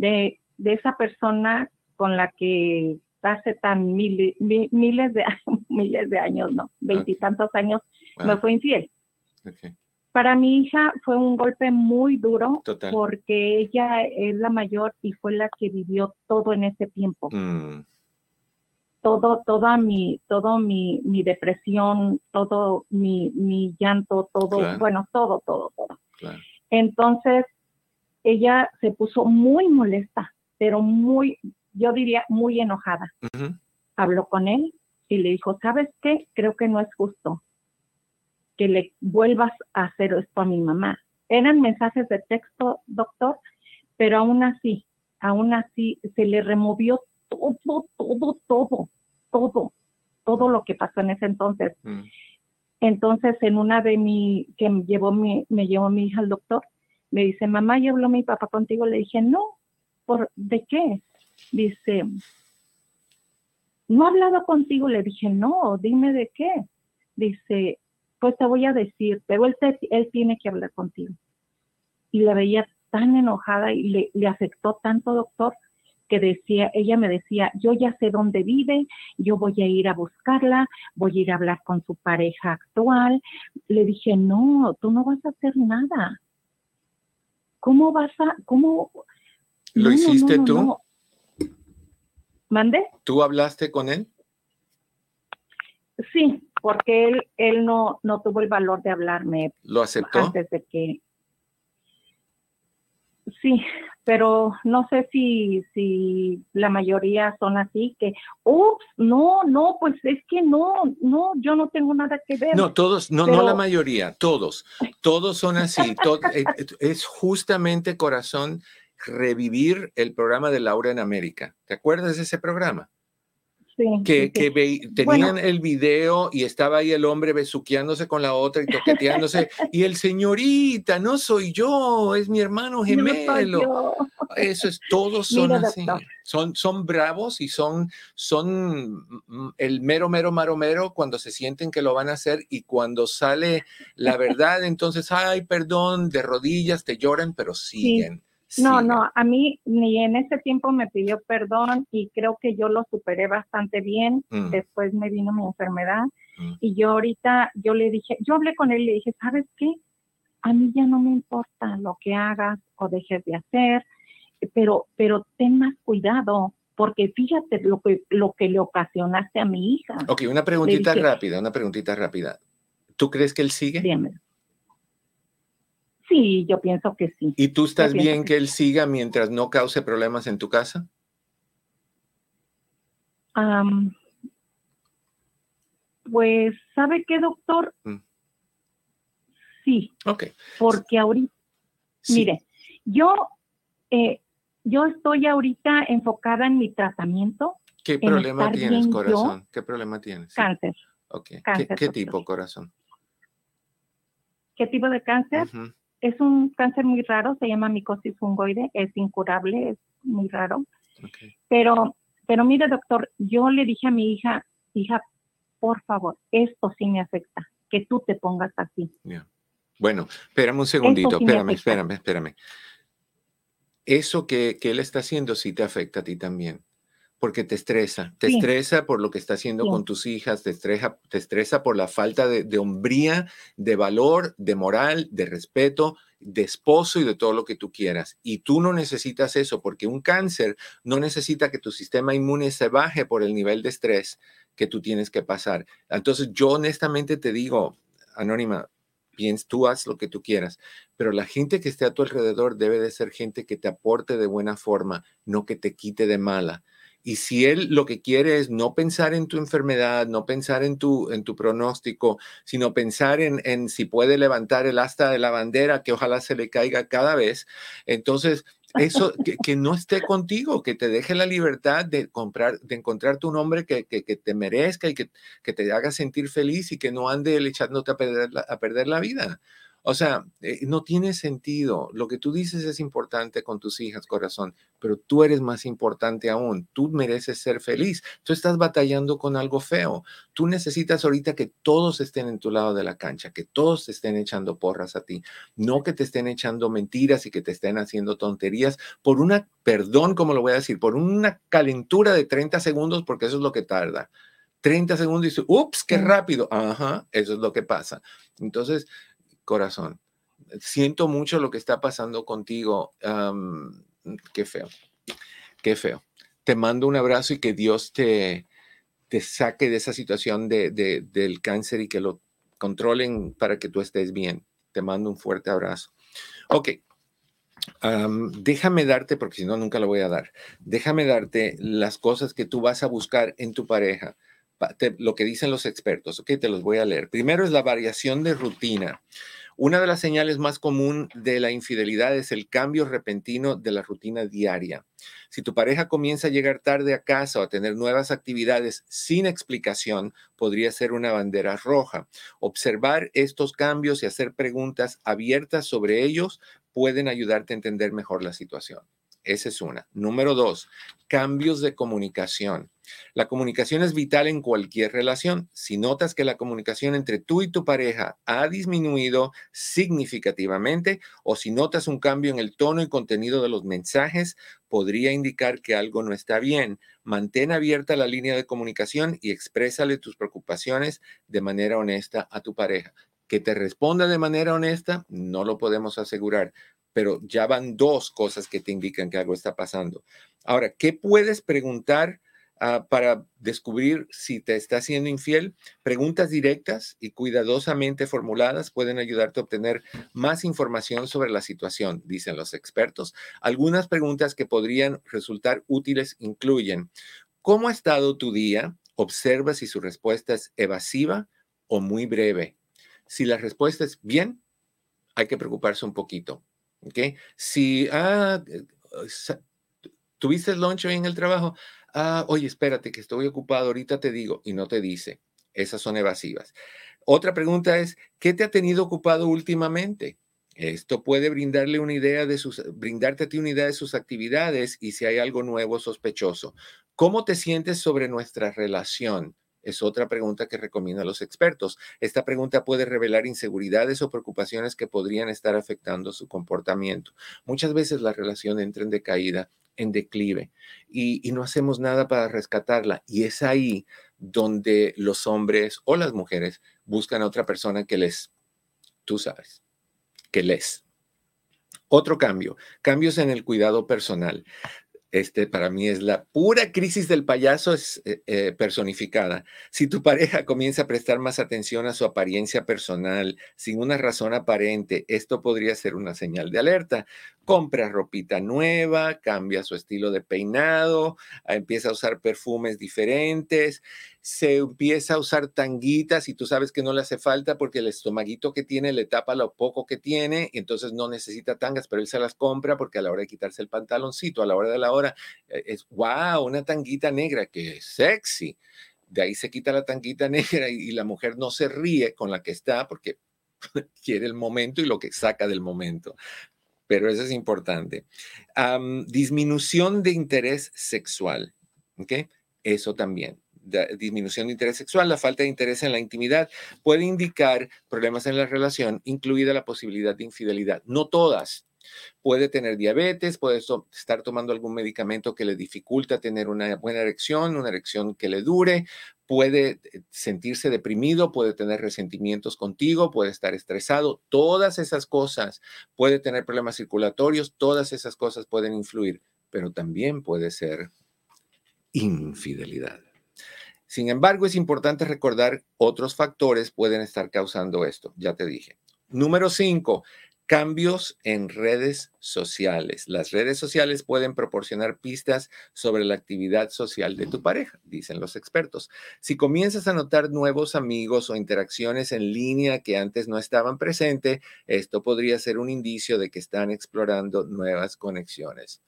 de, esa persona con la que hace tan miles de miles de años, no, veintitantos años, me fue infiel. Para mi hija fue un golpe muy duro porque ella es la mayor y fue la que vivió todo en ese tiempo. Mm. Todo, toda mi, todo mi, mi depresión, todo mi, mi llanto, todo, bueno, todo, todo, todo. Entonces, ella se puso muy molesta, pero muy, yo diría, muy enojada. Habló con él y le dijo, ¿sabes qué? Creo que no es justo que le vuelvas a hacer esto a mi mamá. Eran mensajes de texto, doctor, pero aún así, aún así se le removió todo, todo, todo, todo, todo lo que pasó en ese entonces. Mm. Entonces, en una de mi, que me llevó mi, me llevó mi hija al doctor, me dice, mamá, ¿ya habló mi papá contigo? Le dije, no, ¿por de qué? Dice, no ha hablado contigo. Le dije, no, dime de qué. Dice, pues te voy a decir, pero él, tiene que hablar contigo. Y la veía tan enojada y le, le afectó tanto, doctor, que decía, ella me decía, yo ya sé dónde vive, yo voy a ir a buscarla, voy a ir a hablar con su pareja actual. Le dije, no, tú no vas a hacer nada. ¿Cómo vas a, cómo? ¿Lo hiciste tú? ¿Mande? ¿Tú hablaste con él? Sí, porque él, él no, no tuvo el valor de hablarme. ¿Lo aceptó? Antes de que... Sí, pero no sé si, si la mayoría son así, que, ups, no, no, pues es que no, no, yo no tengo nada que ver. No, todos, no, no la mayoría, todos, todos son así. Eh, es justamente corazón revivir el programa de Laura en América. ¿Te acuerdas de ese programa? Que, tenían el video y estaba ahí el hombre besuqueándose con la otra y toqueteándose. y el señorita, no soy yo, es mi hermano gemelo. Eso es, todos son así. Son, son bravos y son, son el mero, mero, maromero cuando se sienten que lo van a hacer y cuando sale la verdad, entonces, ay, perdón, de rodillas te lloran, pero siguen. No, no, a mí ni en ese tiempo me pidió perdón y creo que yo lo superé bastante bien. Mm. Después me vino mi enfermedad mm. y yo ahorita, yo le dije, yo hablé con él y le dije, ¿sabes qué? A mí ya no me importa lo que hagas o dejes de hacer, pero, pero ten más cuidado porque fíjate lo que, lo que le ocasionaste a mi hija. Ok, una preguntita rápida, una preguntita rápida. ¿Tú crees que él sigue? Sí, yo pienso que sí. ¿Y tú estás bien que, él siga mientras no cause problemas en tu casa? pues, ¿sabe qué, doctor? Mm. Sí. Ok. Porque ahorita, mire, yo, eh, yo estoy ahorita enfocada en mi tratamiento. ¿Qué problema tienes, corazón? ¿Qué problema tienes? Cáncer. Ok. ¿Qué, tipo, corazón? ¿Qué tipo de cáncer? Es un cáncer muy raro, se llama micosis fungoide, es incurable, es muy raro. Pero, pero mire, doctor, yo le dije a mi hija, hija, por favor, esto sí me afecta, que tú te pongas así. Bueno, espérame un segundito, espérame, espérame, espérame. Eso que, que él está haciendo sí te afecta a ti también porque te estresa, te estresa por lo que está haciendo con tus hijas, te estresa, te estresa por la falta de, hombría, de valor, de moral, de respeto, de esposo y de todo lo que tú quieras. Y tú no necesitas eso porque un cáncer no necesita que tu sistema inmune se baje por el nivel de estrés que tú tienes que pasar. Entonces yo honestamente te digo, Anónima, piens, tú haz lo que tú quieras, pero la gente que esté a tu alrededor debe de ser gente que te aporte de buena forma, no que te quite de mala. Y si él lo que quiere es no pensar en tu enfermedad, no pensar en tu, en tu pronóstico, sino pensar en, en si puede levantar el asta de la bandera, que ojalá se le caiga cada vez, entonces eso, que, no esté contigo, que te deje la libertad de comprar, de encontrarte un hombre que, que, te merezca y que, te haga sentir feliz y que no ande echándote a perder a perder la vida. O sea, eh, no tiene sentido. Lo que tú dices es importante con tus hijas, corazón, pero tú eres más importante aún. Tú mereces ser feliz. Tú estás batallando con algo feo. Tú necesitas ahorita que todos estén en tu lado de la cancha, que todos te estén echando porras a ti, no que te estén echando mentiras y que te estén haciendo tonterías por una, perdón, como lo voy a decir, por una calentura de 30 segundos, porque eso es lo que tarda. 30 segundos y dice, ups, qué rápido. Ajá, eso es lo que pasa. Entonces, corazón. Siento mucho lo que está pasando contigo. qué feo, qué feo. Te mando un abrazo y que Dios te, te saque de esa situación de, del cáncer y que lo controlen para que tú estés bien. Te mando un fuerte abrazo. Ok. déjame darte, porque si no, nunca lo voy a dar. Déjame darte las cosas que tú vas a buscar en tu pareja. Lo que dicen los expertos, ok, te los voy a leer. Primero es la variación de rutina. Una de las señales más común de la infidelidad es el cambio repentino de la rutina diaria. Si tu pareja comienza a llegar tarde a casa o a tener nuevas actividades sin explicación, podría ser una bandera roja. Observar estos cambios y hacer preguntas abiertas sobre ellos pueden ayudarte a entender mejor la situación. Esa es una. Número dos, cambios de comunicación. La comunicación es vital en cualquier relación. Si notas que la comunicación entre tú y tu pareja ha disminuido significativamente o si notas un cambio en el tono y contenido de los mensajes, podría indicar que algo no está bien. Mantén abierta la línea de comunicación y exprésale tus preocupaciones de manera honesta a tu pareja. Que te responda de manera honesta, no lo podemos asegurar, pero ya van dos cosas que te indican que algo está pasando. Ahora, ¿qué puedes preguntar ah, para descubrir si te está siendo infiel? Preguntas directas y cuidadosamente formuladas pueden ayudarte a obtener más información sobre la situación, dicen los expertos. Algunas preguntas que podrían resultar útiles incluyen, ¿cómo ha estado tu día? Observa si su respuesta es evasiva o muy breve. Si la respuesta es bien, hay que preocuparse un poquito. Si, ah, eh, tuviste lunch hoy en el trabajo, ah, oye, espérate que estoy ocupado, ahorita te digo, y no te dice. Esas son evasivas. Otra pregunta es, ¿qué te ha tenido ocupado últimamente? Esto puede brindarle una idea de sus, brindarte a ti una idea de sus actividades y si hay algo nuevo sospechoso. ¿Cómo te sientes sobre nuestra relación? Es otra pregunta que recomiendan los expertos. Esta pregunta puede revelar inseguridades o preocupaciones que podrían estar afectando su comportamiento. Muchas veces la relación entra en decaída, en declive, y, no hacemos nada para rescatarla. Y es ahí donde los hombres o las mujeres buscan a otra persona que les, tú sabes, que les. Otro cambio, cambios en el cuidado personal este para mí es la pura crisis del payaso eh, eh, personificada. Si tu pareja comienza a prestar más atención a su apariencia personal sin una razón aparente, esto podría ser una señal de alerta compra ropita nueva, cambia su estilo de peinado, ah, empieza a usar perfumes diferentes, se empieza a usar tanguitas y tú sabes que no le hace falta porque el estomaguito que tiene le tapa lo poco que tiene y entonces no necesita tangas, pero él se las compra porque a la hora de quitarse el pantaloncito, a la hora de la hora, eh, es, wow, una tanguita negra, que sexy. De ahí se quita la tanguita negra y la mujer no se ríe con la que está porque quiere el momento y lo que saca del momento pero eso es importante. disminución de interés sexual, ¿ok? Eso también. Disminución de interés sexual, la falta de interés en la intimidad puede indicar problemas en la relación, incluida la posibilidad de infidelidad. No todas, Puede tener diabetes, puede estar tomando algún medicamento que le dificulta tener una buena erección, una erección que le dure, puede eh, sentirse deprimido, puede tener resentimientos contigo, puede estar estresado, todas esas cosas, puede tener problemas circulatorios, todas esas cosas pueden influir, pero también puede ser infidelidad. Sin embargo, es importante recordar otros factores pueden estar causando esto, ya te dije. Número cinco, Cambios en redes sociales. Las redes sociales pueden proporcionar pistas sobre la actividad social de tu pareja, dicen los expertos. Si comienzas a notar nuevos amigos o interacciones en línea que antes no estaban presentes, esto podría ser un indicio de que están explorando nuevas conexiones.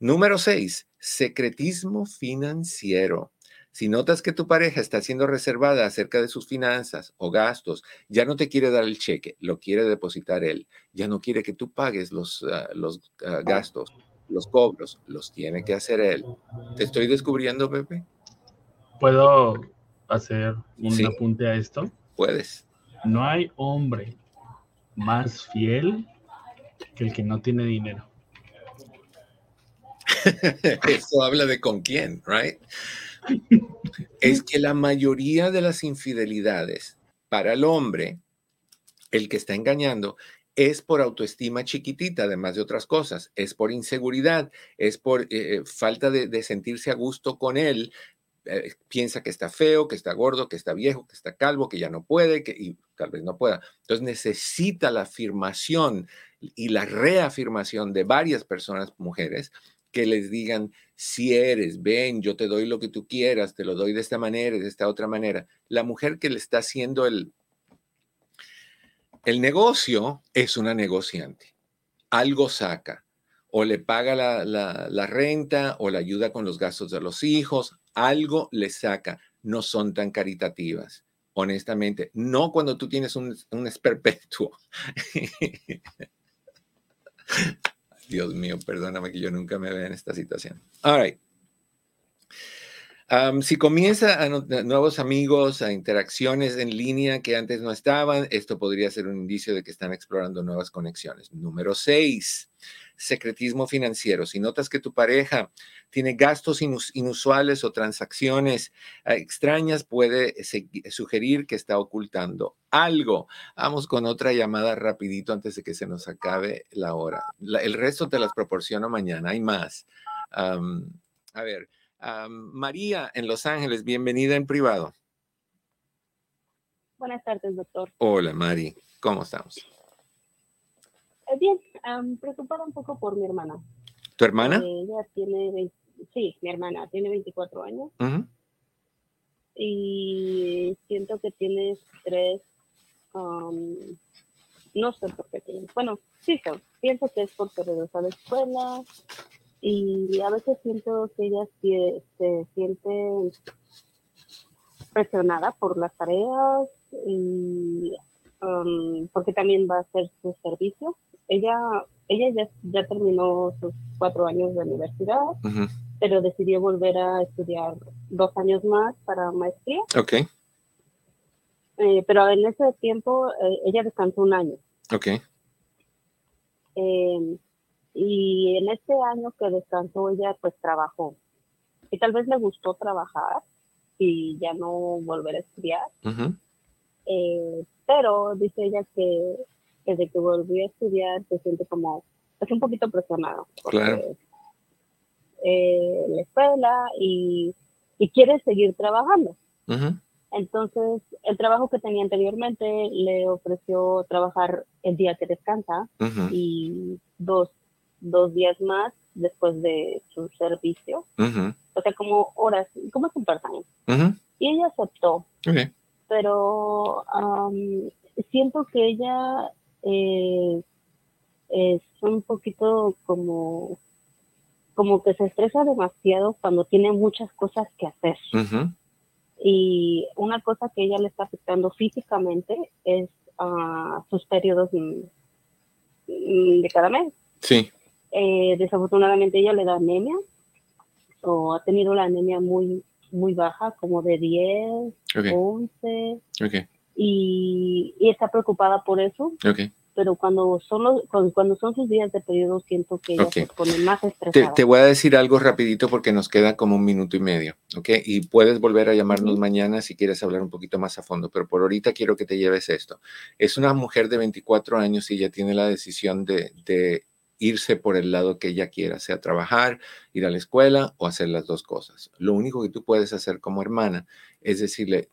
Número seis, secretismo financiero. Si notas que tu pareja está siendo reservada acerca de sus finanzas o gastos, ya no te quiere dar el cheque, lo quiere depositar él. Ya no quiere que tú pagues los, ah, los ah, gastos, los cobros, los tiene que hacer él. ¿Te estoy descubriendo, Pepe? ¿Puedo hacer un apunte a esto? Puedes. No hay hombre más fiel que el que no tiene dinero. Eso habla de con quién, right? Es que la mayoría de las infidelidades para el hombre, el que está engañando, es por autoestima chiquitita, además de otras cosas, es por inseguridad, es por eh, eh, falta de, sentirse a gusto con él, eh, piensa que está feo, que está gordo, que está viejo, que está calvo, que ya no puede, que y tal vez no pueda. Entonces necesita la afirmación y la reafirmación de varias personas, mujeres, que les digan, si eres, ven, yo te doy lo que tú quieras, te lo doy de esta manera, de esta otra manera. La mujer que le está haciendo el, El negocio es una negociante. Algo saca. O le paga la, la, renta o le ayuda con los gastos de los hijos. Algo le saca. No son tan caritativas honestamente, no cuando tú tienes un, un esperpertuo. Dios mío, perdóname que yo nunca me vea en esta situación. All right. si comienza a nuevos amigos, a interacciones en línea que antes no estaban, esto podría ser un indicio de que están explorando nuevas conexiones. Número seis, secretismo financiero. Si notas que tu pareja tiene gastos inusuales o transacciones ah, extrañas, puede sugerir que está ocultando algo. Vamos con otra llamada rapidito antes de que se nos acabe la hora. el resto te las proporciono mañana. Hay más. a ver, María en Los Ángeles, bienvenida en privado. Buenas tardes, doctor. Hola, Mari. ¿Cómo estamos? Bien, preocupada un poco por mi hermana. ¿Tu hermana? Eh, ella tiene, sí, mi hermana tiene 24 años. Y siento que tiene estrés, no sé por qué tiene. Bueno, sí, pienso que es porque regresó a la escuela y a veces siento que ella se siente presionada por las tareas y porque también va a hacer su servicio ella, ella ya, ya terminó sus cuatro años de universidad, pero decidió volver a estudiar dos años más para maestría. Ok. Eh, pero en ese tiempo eh, ella descansó un año. Ok. Em, y en ese año que descansó ella pues trabajó. Y tal vez le gustó trabajar y ya no volver a estudiar. Eh, pero dice ella que desde que volví a estudiar se siente como, es un poquito presionado. claro. Eh, la escuela y, y, quiere seguir trabajando. Entonces, el trabajo que tenía anteriormente le ofreció trabajar el día que descansa y dos, dos días más después de su servicio. O sea, como horas, como es un part-time. Y ella aceptó. Pero siento que ella eh, es un poquito como, como que se estresa demasiado cuando tiene muchas cosas que hacer. Y una cosa que ella le está afectando físicamente es uh, sus periodos de cada mes. Sí. Eh, desafortunadamente ella le da anemia o ha tenido la anemia muy muy baja, como de 10, 11. Okay y, está preocupada por eso. Pero cuando son, los, cuando son sus días de periodo, siento que ella se pone más estresada. Te, voy a decir algo rapidito porque nos queda como un minuto y medio, ¿ok? Y puedes volver a llamarnos mañana si quieres hablar un poquito más a fondo, pero por ahorita quiero que te lleves esto. Es una mujer de 24 años y ella tiene la decisión de, de irse por el lado que ella quiera, sea trabajar, ir a la escuela o hacer las dos cosas. Lo único que tú puedes hacer como hermana es decirle,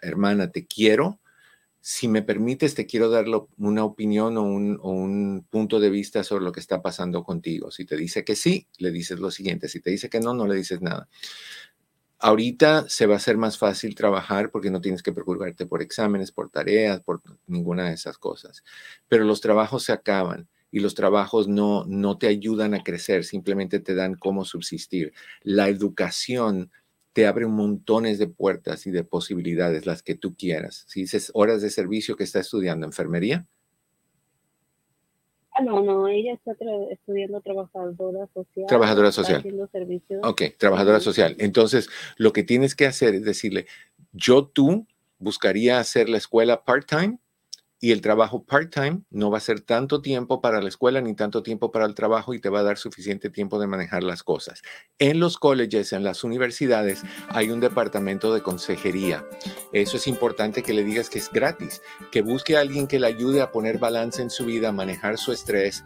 hermana, te quiero. Si me permites, te quiero dar una opinión o un, punto de vista sobre lo que está pasando contigo. Si te dice que sí, le dices lo siguiente. Si te dice que no, no le dices nada. Ahorita se va a hacer más fácil trabajar porque no tienes que preocuparte por exámenes, por tareas, por ninguna de esas cosas. Pero los trabajos se acaban y los trabajos no, no te ayudan a crecer, simplemente te dan cómo subsistir. La educación te abre montones de puertas y de posibilidades, las que tú quieras. Si dices horas de servicio que está estudiando, enfermería. Ah, no, no, ella está estudiando trabajadora social. Trabajadora social. Ok, trabajadora social. Entonces, lo que tienes que hacer es decirle, yo tú buscaría hacer la escuela part-time y el trabajo part-time no va a ser tanto tiempo para la escuela ni tanto tiempo para el trabajo y te va a dar suficiente tiempo de manejar las cosas. En los colleges, en las universidades, hay un departamento de consejería. Eso es importante que le digas que es gratis, que busque a alguien que le ayude a poner balance en su vida, a manejar su estrés,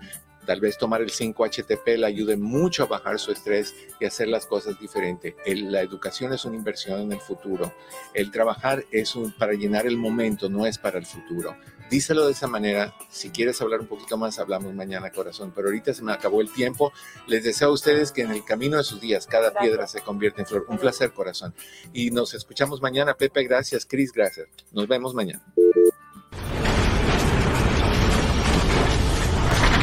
Tal vez tomar el 5-HTP le ayude mucho a bajar su estrés y hacer las cosas diferentes. la educación es una inversión en el futuro. El trabajar es un, para llenar el momento, no es para el futuro. Díselo de esa manera. Si quieres hablar un poquito más, hablamos mañana, corazón. Pero ahorita se me acabó el tiempo. Les deseo a ustedes que en el camino de sus días cada piedra se convierta en flor. Un placer, corazón. Y nos escuchamos mañana. Pepe, gracias. Cris, gracias. Nos vemos mañana.